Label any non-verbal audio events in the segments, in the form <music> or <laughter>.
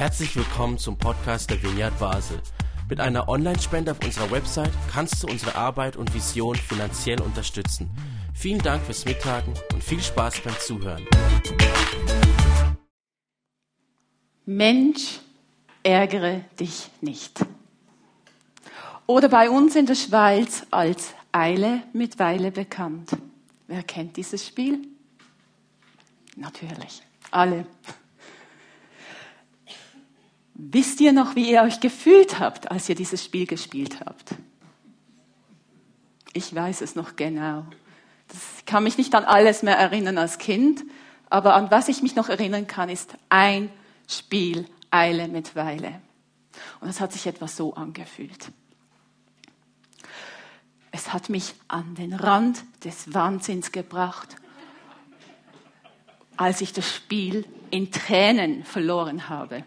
Herzlich willkommen zum Podcast der Vineyard Basel. Mit einer Online-Spende auf unserer Website kannst du unsere Arbeit und Vision finanziell unterstützen. Vielen Dank fürs Mittagen und viel Spaß beim Zuhören. Mensch, ärgere dich nicht. Oder bei uns in der Schweiz als Eile mit Weile bekannt. Wer kennt dieses Spiel? Natürlich, alle. Wisst ihr noch, wie ihr euch gefühlt habt, als ihr dieses Spiel gespielt habt? Ich weiß es noch genau. Ich kann mich nicht an alles mehr erinnern als Kind, aber an was ich mich noch erinnern kann, ist ein Spiel Eile mit Weile. Und es hat sich etwas so angefühlt. Es hat mich an den Rand des Wahnsinns gebracht, als ich das Spiel in Tränen verloren habe.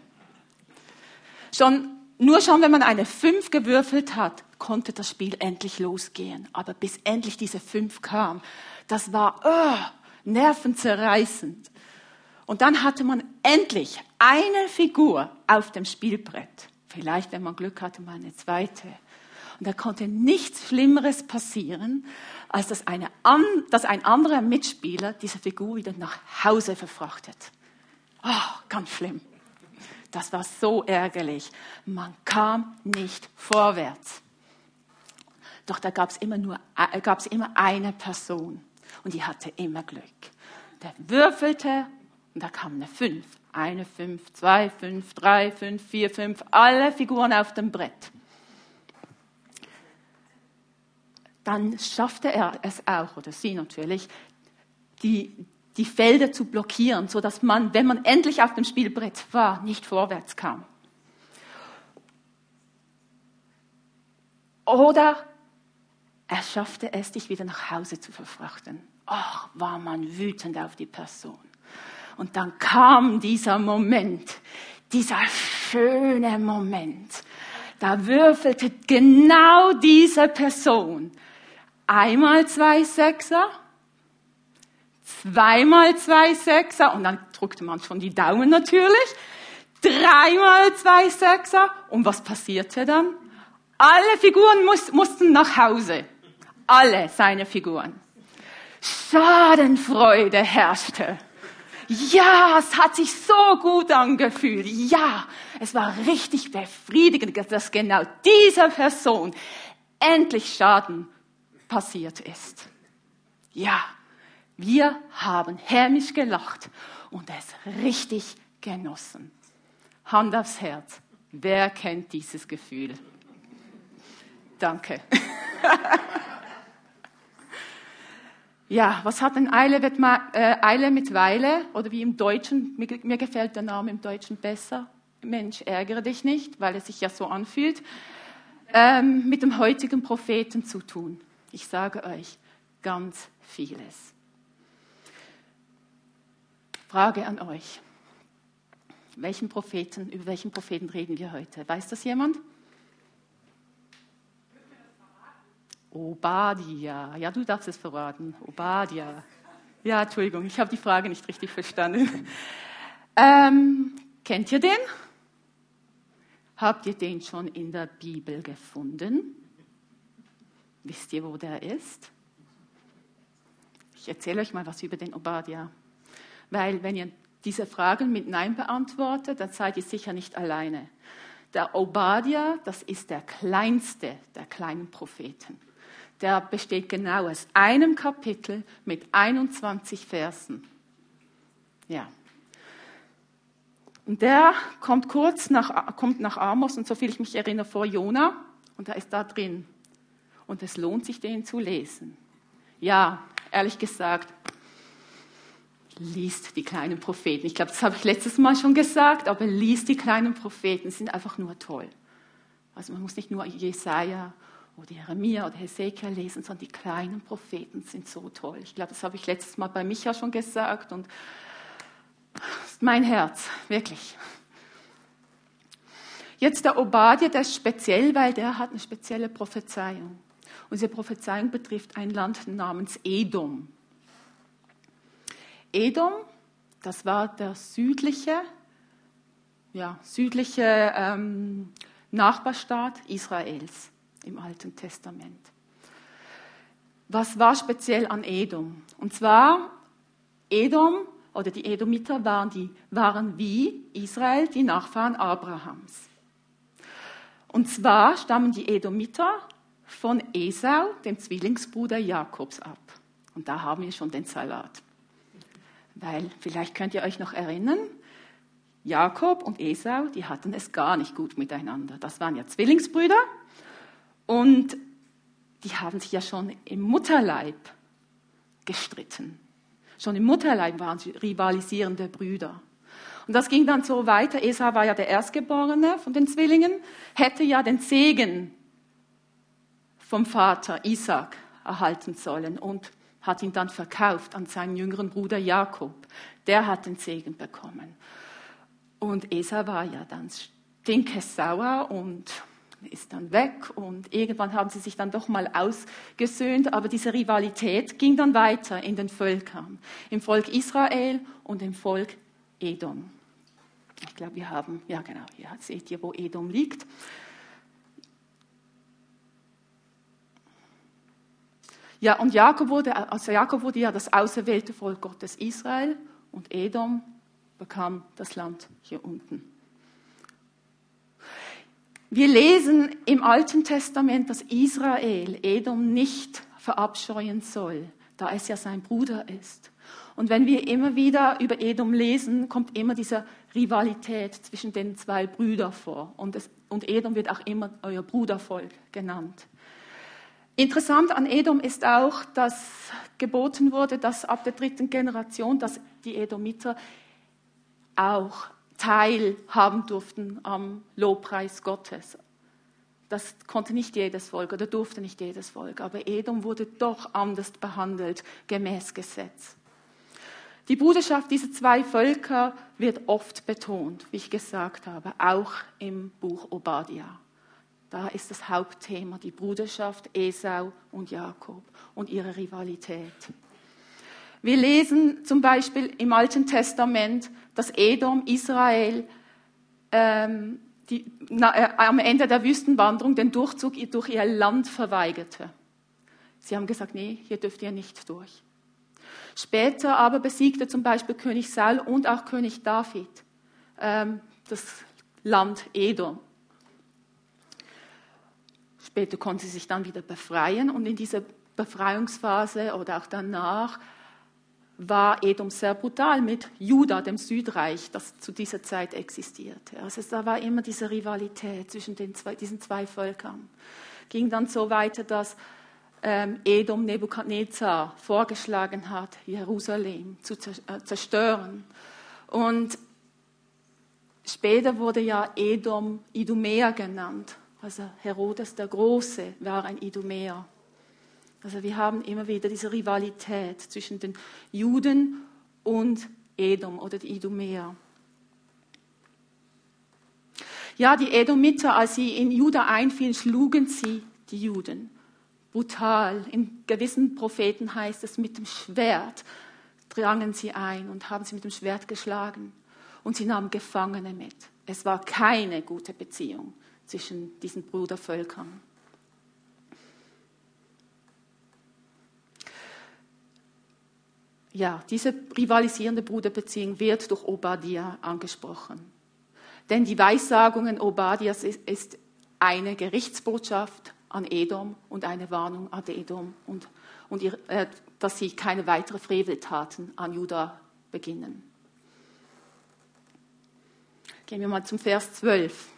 Schon, nur schon, wenn man eine Fünf gewürfelt hat, konnte das Spiel endlich losgehen. Aber bis endlich diese Fünf kam, das war oh, nervenzerreißend. Und dann hatte man endlich eine Figur auf dem Spielbrett. Vielleicht, wenn man Glück hatte, mal eine zweite. Und da konnte nichts Schlimmeres passieren, als dass, eine, dass ein anderer Mitspieler diese Figur wieder nach Hause verfrachtet. Oh, ganz schlimm. Das war so ärgerlich. Man kam nicht vorwärts. Doch da gab es immer nur äh, gab's immer eine Person und die hatte immer Glück. Der würfelte und da kam eine Fünf. Eine Fünf, zwei Fünf, drei Fünf, vier Fünf, alle Figuren auf dem Brett. Dann schaffte er es auch, oder sie natürlich, die, die Felder zu blockieren, so dass man, wenn man endlich auf dem Spielbrett war, nicht vorwärts kam. Oder er schaffte es, dich wieder nach Hause zu verfrachten. Ach, war man wütend auf die Person. Und dann kam dieser Moment, dieser schöne Moment. Da würfelte genau diese Person einmal zwei Sechser, zweimal zwei Sechser und dann drückte man schon die Daumen natürlich, dreimal zwei Sechser und was passierte dann? Alle Figuren muss, mussten nach Hause. Alle seine Figuren. Schadenfreude herrschte. Ja, es hat sich so gut angefühlt. Ja, es war richtig befriedigend, dass genau dieser Person endlich Schaden passiert ist. Ja, wir haben hämisch gelacht und es richtig genossen. Hand aufs Herz. Wer kennt dieses Gefühl? Danke. <laughs> Ja, was hat denn Eile, äh, Eile mit Weile? Oder wie im Deutschen, mir, mir, gefällt der Name im Deutschen besser. Mensch, ärgere dich nicht, weil es sich ja so anfühlt. Ähm, mit dem heutigen Propheten zu tun. Ich sage euch, ganz vieles. Frage an euch. Welchen Propheten, über welchen Propheten reden wir heute? Weiß das jemand? Obadia. Ja, du darfst es verraten. Obadia. Ja, Entschuldigung, ich habe die Frage nicht richtig verstanden. Ähm, kennt ihr den? Habt ihr den schon in der Bibel gefunden? Wisst ihr, wo der ist? Ich erzähle euch mal was über den Obadia. Weil wenn ihr diese Fragen mit Nein beantwortet, dann seid ihr sicher nicht alleine. Der Obadia, das ist der kleinste der kleinen Propheten der besteht genau aus einem Kapitel mit 21 Versen. Ja. Und der kommt kurz nach, kommt nach Amos und soviel ich mich erinnere vor Jona und er ist da drin. Und es lohnt sich, den zu lesen. Ja, ehrlich gesagt, liest die kleinen Propheten. Ich glaube, das habe ich letztes Mal schon gesagt, aber liest die kleinen Propheten, sind einfach nur toll. Also man muss nicht nur Jesaja oder Jeremia oder Hesekiel lesen, sondern die kleinen Propheten sind so toll. Ich glaube, das habe ich letztes Mal bei Micha schon gesagt und das ist mein Herz, wirklich. Jetzt der Obadiah, der ist speziell, weil der hat eine spezielle Prophezeiung. Und diese Prophezeiung betrifft ein Land namens Edom. Edom, das war der südliche ja, südliche ähm, Nachbarstaat Israels im Alten Testament. Was war speziell an Edom? Und zwar, Edom oder die Edomiter waren, die, waren wie Israel die Nachfahren Abrahams. Und zwar stammen die Edomiter von Esau, dem Zwillingsbruder Jakobs, ab. Und da haben wir schon den Salat. Weil, vielleicht könnt ihr euch noch erinnern, Jakob und Esau, die hatten es gar nicht gut miteinander. Das waren ja Zwillingsbrüder und die haben sich ja schon im Mutterleib gestritten. Schon im Mutterleib waren sie rivalisierende Brüder. Und das ging dann so weiter. Esau war ja der Erstgeborene von den Zwillingen, hätte ja den Segen vom Vater Isaac erhalten sollen und hat ihn dann verkauft an seinen jüngeren Bruder Jakob. Der hat den Segen bekommen. Und Esau war ja dann stinkesauer und ist dann weg und irgendwann haben sie sich dann doch mal ausgesöhnt, aber diese Rivalität ging dann weiter in den Völkern, im Volk Israel und im Volk Edom. Ich glaube, wir haben, ja genau, hier seht ihr, wo Edom liegt. Ja, und Jakob wurde, also Jakob wurde ja das auserwählte Volk Gottes Israel und Edom bekam das Land hier unten. Wir lesen im Alten Testament, dass Israel Edom nicht verabscheuen soll, da es ja sein Bruder ist. Und wenn wir immer wieder über Edom lesen, kommt immer diese Rivalität zwischen den zwei Brüdern vor. Und, es, und Edom wird auch immer euer Brudervolk genannt. Interessant an Edom ist auch, dass geboten wurde, dass ab der dritten Generation, dass die Edomiter auch teilhaben durften am Lobpreis Gottes. Das konnte nicht jedes Volk oder durfte nicht jedes Volk, aber Edom wurde doch anders behandelt gemäß Gesetz. Die Bruderschaft dieser zwei Völker wird oft betont, wie ich gesagt habe, auch im Buch Obadiah. Da ist das Hauptthema die Bruderschaft Esau und Jakob und ihre Rivalität. Wir lesen zum Beispiel im Alten Testament, dass Edom Israel ähm, die, na, äh, am Ende der Wüstenwanderung den Durchzug durch ihr Land verweigerte. Sie haben gesagt, nee, hier dürft ihr nicht durch. Später aber besiegte zum Beispiel König Saul und auch König David ähm, das Land Edom. Später konnte sie sich dann wieder befreien und in dieser Befreiungsphase oder auch danach war Edom sehr brutal mit Juda, dem Südreich, das zu dieser Zeit existierte. Also da war immer diese Rivalität zwischen zwei, diesen zwei Völkern. Ging dann so weiter, dass ähm, Edom Nebukadnezar vorgeschlagen hat, Jerusalem zu äh, zerstören. Und später wurde ja Edom Idumäer genannt. Also Herodes der Große war ein Idumäer. Also wir haben immer wieder diese Rivalität zwischen den Juden und Edom oder die Idumäer. Ja, die Edomiter, als sie in Juda einfielen, schlugen sie die Juden. Brutal. In gewissen Propheten heißt es, mit dem Schwert drangen sie ein und haben sie mit dem Schwert geschlagen. Und sie nahmen Gefangene mit. Es war keine gute Beziehung zwischen diesen Brudervölkern. ja, diese rivalisierende Bruderbeziehung wird durch Obadiah angesprochen. Denn die Weissagungen Obadias ist eine Gerichtsbotschaft an Edom und eine Warnung an Edom und, und ihr, äh, dass sie keine weiteren Freveltaten an Juda beginnen. Gehen wir mal zum Vers 12.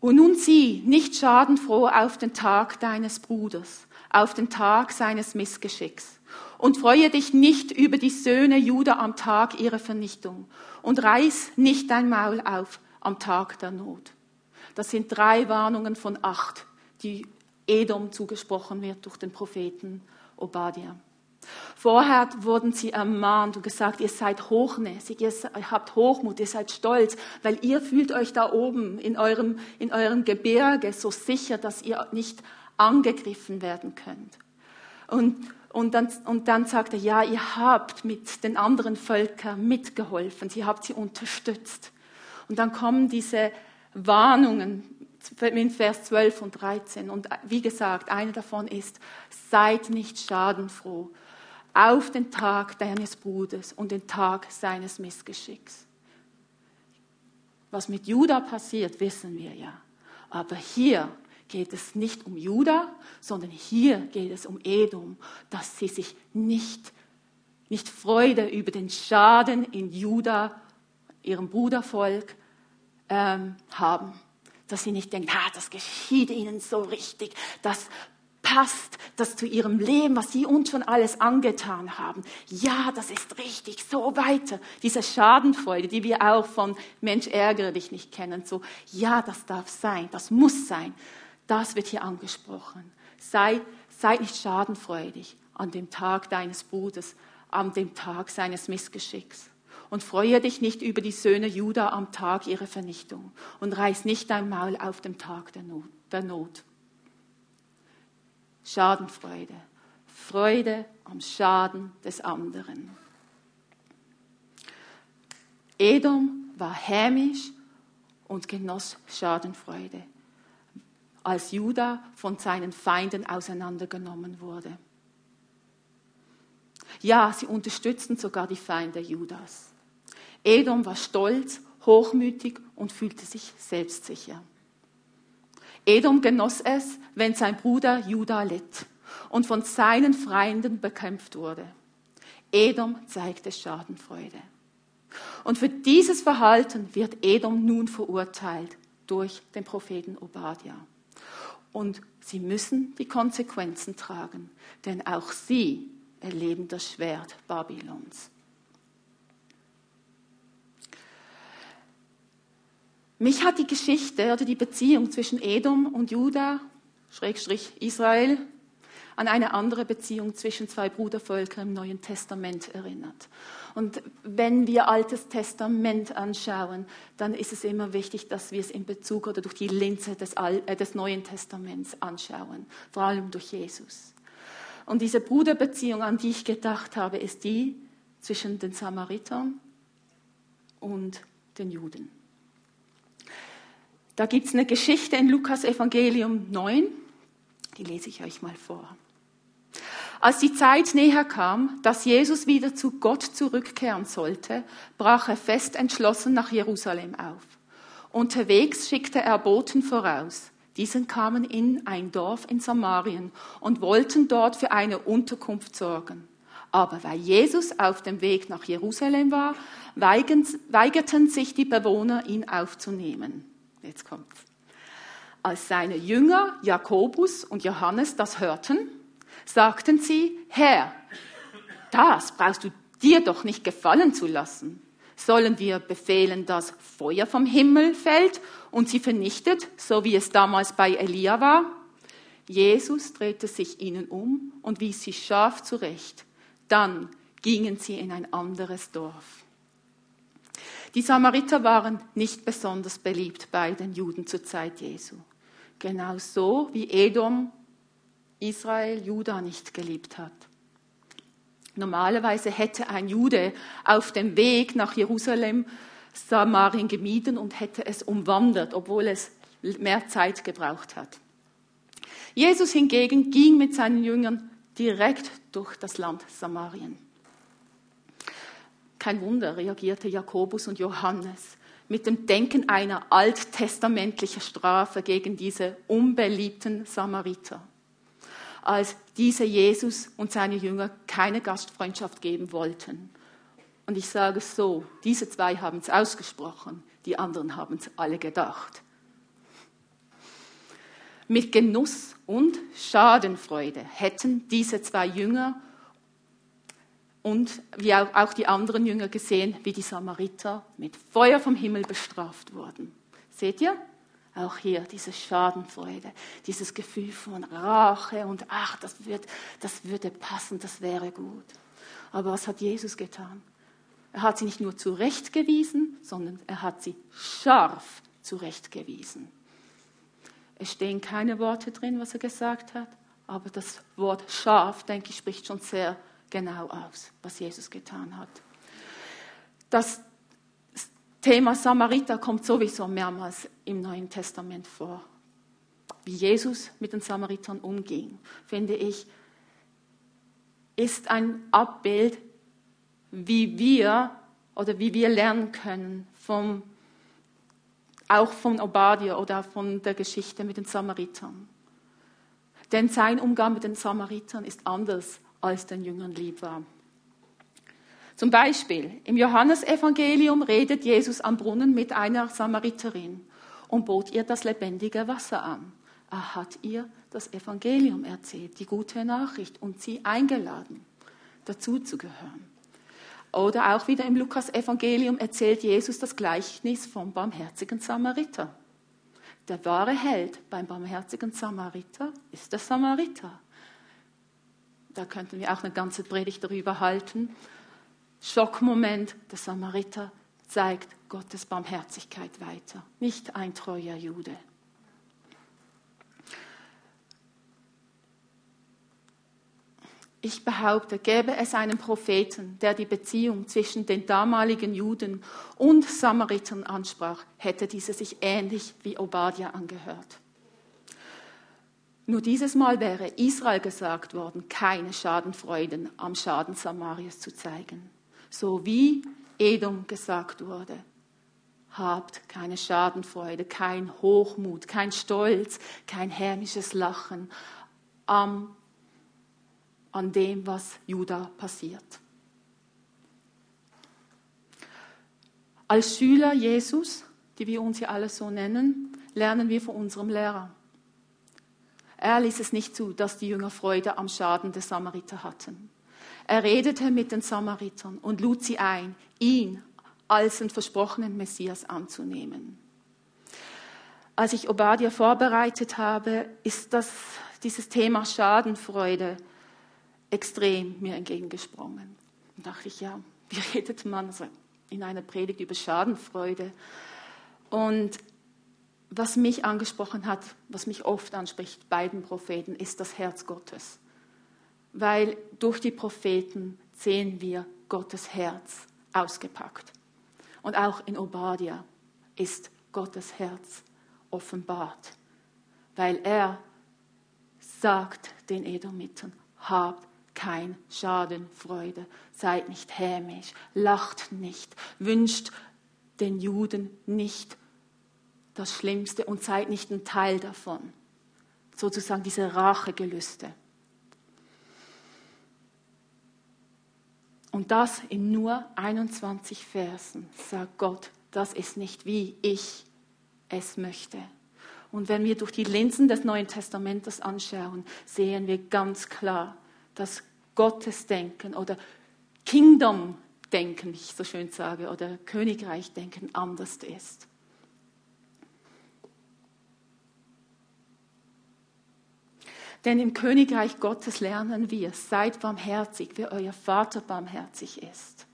Und nun sieh nicht schadenfroh auf den Tag deines Bruders, auf den Tag seines Missgeschicks. Und freue dich nicht über die Söhne Juda am Tag ihrer Vernichtung. Und reiß nicht dein Maul auf am Tag der Not. Das sind drei Warnungen von acht, die Edom zugesprochen wird durch den Propheten Obadiah. Vorher wurden sie ermahnt und gesagt, ihr seid hochnäsig, ihr habt Hochmut, ihr seid stolz, weil ihr fühlt euch da oben in eurem, in eurem Gebirge so sicher, dass ihr nicht angegriffen werden könnt. Und Und dann, und dann sagt er, ja, ihr habt mit den anderen Völkern mitgeholfen, sie habt sie unterstützt. Und dann kommen diese Warnungen in Vers 12 und 13. Und wie gesagt, eine davon ist, seid nicht schadenfroh auf den Tag deines Bruders und den Tag seines Missgeschicks. Was mit Judah passiert, wissen wir ja. Aber hier geht es nicht um Judah, sondern hier geht es um Edom, dass sie sich nicht, nicht Freude über den Schaden in Judah, ihrem Brudervolk, ähm, haben. Dass sie nicht denken, ah, das geschieht ihnen so richtig, das passt das zu ihrem Leben, was sie uns schon alles angetan haben. Ja, das ist richtig, so weiter. Diese Schadenfreude, die wir auch von Mensch ärgere dich nicht kennen, so, ja, das darf sein, das muss sein. Das wird hier angesprochen. Sei, sei nicht schadenfreudig an dem Tag deines Bruders, an dem Tag seines Missgeschicks. Und freue dich nicht über die Söhne Juda am Tag ihrer Vernichtung und reiß nicht dein Maul auf dem Tag der Not. Der Not. Schadenfreude. Freude am Schaden des anderen. Edom war hämisch und genoss Schadenfreude, als Juda von seinen Feinden auseinandergenommen wurde. Ja, sie unterstützten sogar die Feinde Judas. Edom war stolz, hochmütig und fühlte sich selbstsicher. Edom genoss es, wenn sein Bruder Judah litt und von seinen Feinden bekämpft wurde. Edom zeigte Schadenfreude. Und für dieses Verhalten wird Edom nun verurteilt durch den Propheten Obadiah. Und sie müssen die Konsequenzen tragen, denn auch sie erleben das Schwert Babylons. Mich hat die Geschichte oder die Beziehung zwischen Edom und Juda, Schrägstrich Israel, an eine andere Beziehung zwischen zwei Brudervölkern im Neuen Testament erinnert. Und wenn wir Altes Testament anschauen, dann ist es immer wichtig, dass wir es in Bezug oder durch die Linse des, Al äh, des Neuen Testaments anschauen, vor allem durch Jesus. Und diese Bruderbeziehung, an die ich gedacht habe, ist die zwischen den Samaritern und den Juden. Da gibt es eine Geschichte in Lukas Evangelium 9, die lese ich euch mal vor. Als die Zeit näher kam, dass Jesus wieder zu Gott zurückkehren sollte, brach er fest entschlossen nach Jerusalem auf. Unterwegs schickte er Boten voraus. Diesen kamen in ein Dorf in Samarien und wollten dort für eine Unterkunft sorgen. Aber weil Jesus auf dem Weg nach Jerusalem war, weigerten sich die Bewohner, ihn aufzunehmen. Jetzt kommt's. Als seine Jünger Jakobus und Johannes das hörten, sagten sie, Herr, das brauchst du dir doch nicht gefallen zu lassen. Sollen wir befehlen, dass Feuer vom Himmel fällt und sie vernichtet, so wie es damals bei Elia war? Jesus drehte sich ihnen um und wies sie scharf zurecht. Dann gingen sie in ein anderes Dorf. Die Samariter waren nicht besonders beliebt bei den Juden zur Zeit Jesu. Genauso wie Edom Israel Juda nicht geliebt hat. Normalerweise hätte ein Jude auf dem Weg nach Jerusalem Samarien gemieden und hätte es umwandert, obwohl es mehr Zeit gebraucht hat. Jesus hingegen ging mit seinen Jüngern direkt durch das Land Samarien. Kein Wunder, reagierte Jakobus und Johannes mit dem Denken einer alttestamentlichen Strafe gegen diese unbeliebten Samariter, als diese Jesus und seine Jünger keine Gastfreundschaft geben wollten. Und ich sage es so, diese zwei haben es ausgesprochen, die anderen haben es alle gedacht. Mit Genuss und Schadenfreude hätten diese zwei Jünger und wie auch die anderen Jünger gesehen, wie die Samariter mit Feuer vom Himmel bestraft wurden. Seht ihr? Auch hier diese Schadenfreude, dieses Gefühl von Rache und ach, das, wird, das würde passen, das wäre gut. Aber was hat Jesus getan? Er hat sie nicht nur zurechtgewiesen, sondern er hat sie scharf zurechtgewiesen. Es stehen keine Worte drin, was er gesagt hat, Aber das Wort Schaf, denke ich, spricht schon sehr genau aus, was Jesus getan hat. Das Thema Samariter kommt sowieso mehrmals im Neuen Testament vor. Wie Jesus mit den Samaritern umging, finde ich, ist ein Abbild, wie wir oder wie wir lernen können vom, auch von Obadiah oder von der Geschichte mit den Samaritern. Denn sein Umgang mit den Samaritern ist anders, als den Jüngern lieb war. Zum Beispiel im Johannesevangelium redet Jesus am Brunnen mit einer Samariterin und bot ihr das lebendige Wasser an. Er hat ihr das Evangelium erzählt, die gute Nachricht und sie eingeladen, dazu zu gehören. Oder auch wieder im Lukas-Evangelium erzählt Jesus das Gleichnis vom barmherzigen Samariter. Der wahre Held beim barmherzigen Samariter ist der Samariter. Da könnten wir auch eine ganze Predigt darüber halten. Schockmoment, der Samariter zeigt Gottes Barmherzigkeit weiter, nicht ein treuer Jude. Ich behaupte, gäbe es einen Propheten, der die Beziehung zwischen den damaligen Juden und Samaritern ansprach, hätte diese sich ähnlich wie Obadiah angehört. Nur dieses Mal wäre Israel gesagt worden, keine Schadenfreuden am Schaden Samarias zu zeigen. So wie Edom gesagt wurde, habt keine Schadenfreude, kein Hochmut, kein Stolz, kein hämisches Lachen am an dem, was Juda passiert. Als Schüler Jesus, die wir uns hier alle so nennen, lernen wir von unserem Lehrer. Er ließ es nicht zu, dass die Jünger Freude am Schaden der Samariter hatten. Er redete mit den Samaritern und lud sie ein, ihn als den versprochenen Messias anzunehmen. Als ich Obadiah vorbereitet habe, ist das, dieses Thema Schadenfreude extrem mir entgegengesprungen. Und dachte ich, ja, wie <laughs> redet man in einer Predigt über Schadenfreude? Und was mich angesprochen hat, was mich oft anspricht bei den Propheten, ist das Herz Gottes. Weil durch die Propheten sehen wir Gottes Herz ausgepackt. Und auch in Obadiah ist Gottes Herz offenbart, weil er sagt den Edomitern, habt kein Schadenfreude. Seid nicht hämisch, lacht nicht, wünscht den Juden nicht das Schlimmste und seid nicht ein Teil davon. Sozusagen diese Rachegelüste. Und das in nur 21 Versen sagt Gott, das ist nicht wie ich es möchte. Und wenn wir durch die Linsen des Neuen Testamentes anschauen, sehen wir ganz klar, dass Gottesdenken oder Kingdom-Denken, wie ich so schön sage, oder Königreich-Denken anders ist. Denn im Königreich Gottes lernen wir, seid barmherzig, wie euer Vater barmherzig ist.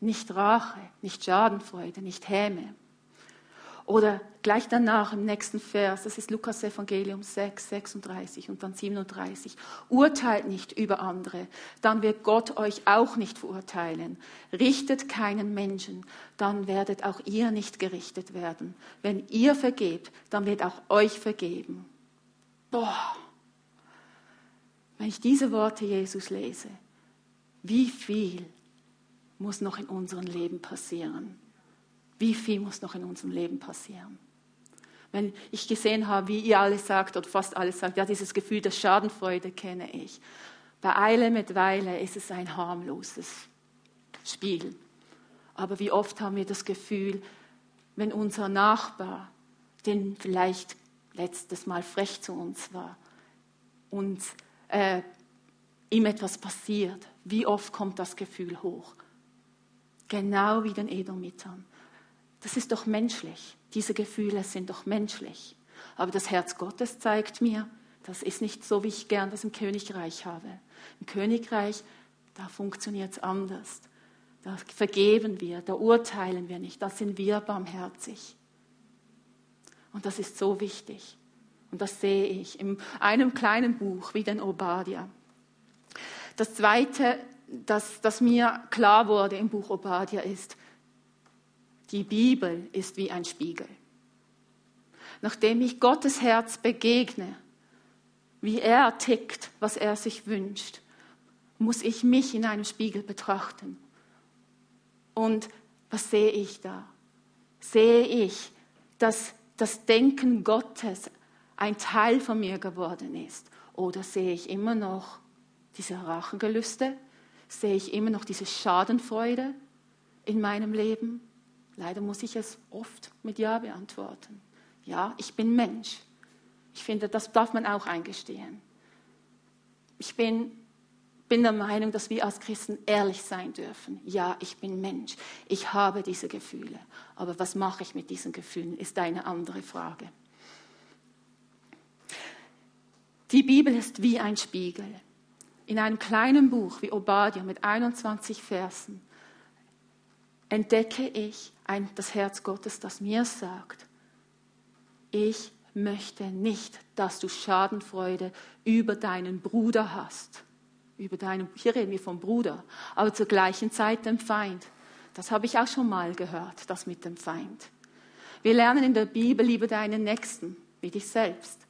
Nicht Rache, nicht Schadenfreude, nicht Häme. Oder gleich danach im nächsten Vers, das ist Lukas Evangelium 6, 36 und dann 37. Urteilt nicht über andere, dann wird Gott euch auch nicht verurteilen. Richtet keinen Menschen, dann werdet auch ihr nicht gerichtet werden. Wenn ihr vergebt, dann wird auch euch vergeben. Boah, wenn ich diese Worte Jesus lese, wie viel muss noch in unserem Leben passieren? Wie viel muss noch in unserem Leben passieren? Wenn ich gesehen habe, wie ihr alle sagt oder fast alle sagt, ja, dieses Gefühl der Schadenfreude kenne ich. Bei Eile mit Weile ist es ein harmloses Spiel. Aber wie oft haben wir das Gefühl, wenn unser Nachbar, den vielleicht letztes Mal frech zu uns war und äh, ihm etwas passiert, wie oft kommt das Gefühl hoch? Genau wie den Edomitern. Das ist doch menschlich. Diese Gefühle sind doch menschlich. Aber das Herz Gottes zeigt mir, das ist nicht so, wie ich gern das im Königreich habe. Im Königreich, da funktioniert es anders. Da vergeben wir, da urteilen wir nicht, da sind wir barmherzig. Und das ist so wichtig. Und das sehe ich in einem kleinen Buch wie den Obadiah. Das Zweite, das, das mir klar wurde im Buch Obadiah ist, die Bibel ist wie ein Spiegel. Nachdem ich Gottes Herz begegne, wie er tickt, was er sich wünscht, muss ich mich in einem Spiegel betrachten. Und was sehe ich da? Sehe ich, dass das Denken Gottes ein Teil von mir geworden ist? Oder sehe ich immer noch diese Rachengelüste? Sehe ich immer noch diese Schadenfreude in meinem Leben? Leider muss ich es oft mit Ja beantworten. Ja, ich bin Mensch. Ich finde, das darf man auch eingestehen. Ich bin, bin der Meinung, dass wir als Christen ehrlich sein dürfen. Ja, ich bin Mensch. Ich habe diese Gefühle. Aber was mache ich mit diesen Gefühlen, ist eine andere Frage. Die Bibel ist wie ein Spiegel. In einem kleinen Buch wie Obadiah mit 21 Versen entdecke ich ein, das Herz Gottes, das mir sagt, ich möchte nicht, dass du Schadenfreude über deinen Bruder hast. Über deinen, hier reden wir vom Bruder, aber zur gleichen Zeit dem Feind. Das habe ich auch schon mal gehört, das mit dem Feind. Wir lernen in der Bibel, liebe deinen Nächsten, wie dich selbst.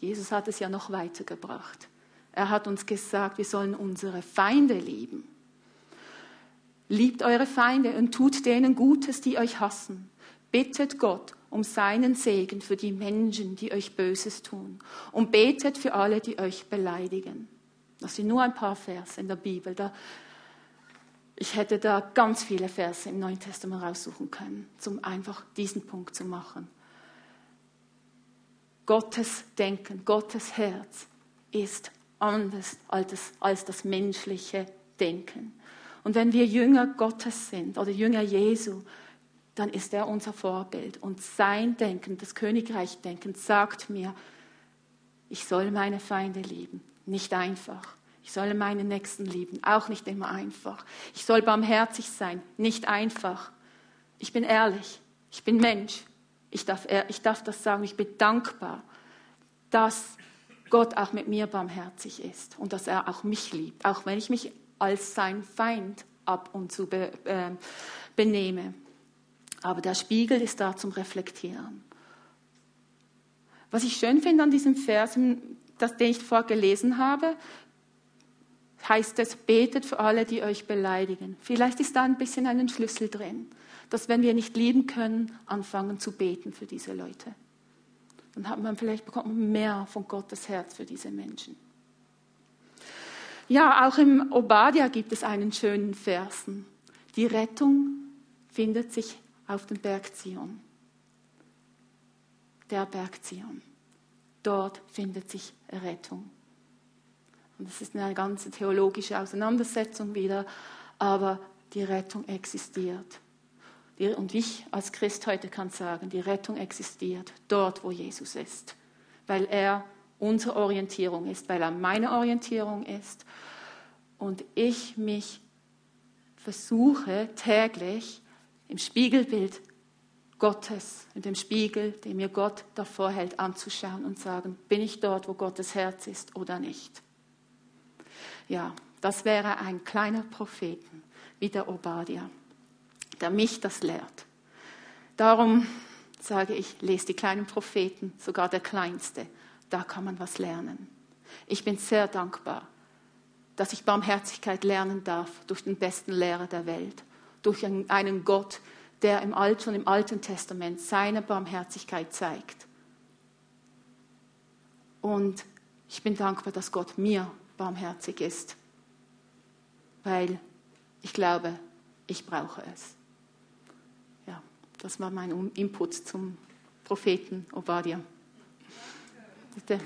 Jesus hat es ja noch weitergebracht. Er hat uns gesagt, wir sollen unsere Feinde lieben. Liebt eure Feinde und tut denen Gutes, die euch hassen. Bittet Gott um seinen Segen für die Menschen, die euch Böses tun. Und betet für alle, die euch beleidigen. Das sind nur ein paar Verse in der Bibel. Da, ich hätte da ganz viele Verse im Neuen Testament raussuchen können, um einfach diesen Punkt zu machen. Gottes Denken, Gottes Herz ist anders als das, als das menschliche Denken. Und wenn wir Jünger Gottes sind oder Jünger Jesu, dann ist er unser Vorbild. Und sein Denken, das Königreich-Denken, sagt mir, ich soll meine Feinde lieben. Nicht einfach. Ich soll meine Nächsten lieben. Auch nicht immer einfach. Ich soll barmherzig sein. Nicht einfach. Ich bin ehrlich. Ich bin Mensch. Ich darf, ich darf das sagen, ich bin dankbar, dass Gott auch mit mir barmherzig ist und dass er auch mich liebt, auch wenn ich mich als sein Feind ab und zu be, äh, benehme. Aber der Spiegel ist da zum Reflektieren. Was ich schön finde an diesem Vers, das, den ich vorher gelesen habe, heißt es, betet für alle, die euch beleidigen. Vielleicht ist da ein bisschen ein Schlüssel drin dass wenn wir nicht lieben können, anfangen zu beten für diese Leute. Dann hat man vielleicht bekommt man mehr von Gottes Herz für diese Menschen. Ja, auch im Obadiah gibt es einen schönen Versen. Die Rettung findet sich auf dem Berg Zion. Der Berg Zion. Dort findet sich Rettung. Und das ist eine ganze theologische Auseinandersetzung wieder, aber die Rettung existiert. Und ich als Christ heute kann sagen, die Rettung existiert dort, wo Jesus ist, weil er unsere Orientierung ist, weil er meine Orientierung ist. Und ich mich versuche täglich im Spiegelbild Gottes, in dem Spiegel, den mir Gott davor hält, anzuschauen und sagen, bin ich dort, wo Gottes Herz ist oder nicht? Ja, das wäre ein kleiner Propheten wie der Obadiah der mich das lehrt. Darum sage ich, lese die kleinen Propheten, sogar der kleinste. Da kann man was lernen. Ich bin sehr dankbar, dass ich Barmherzigkeit lernen darf durch den besten Lehrer der Welt, durch einen Gott, der im Alt, schon im Alten Testament seine Barmherzigkeit zeigt. Und ich bin dankbar, dass Gott mir barmherzig ist, weil ich glaube, ich brauche es. Das war mein Input zum Propheten Obadiah. Bitte.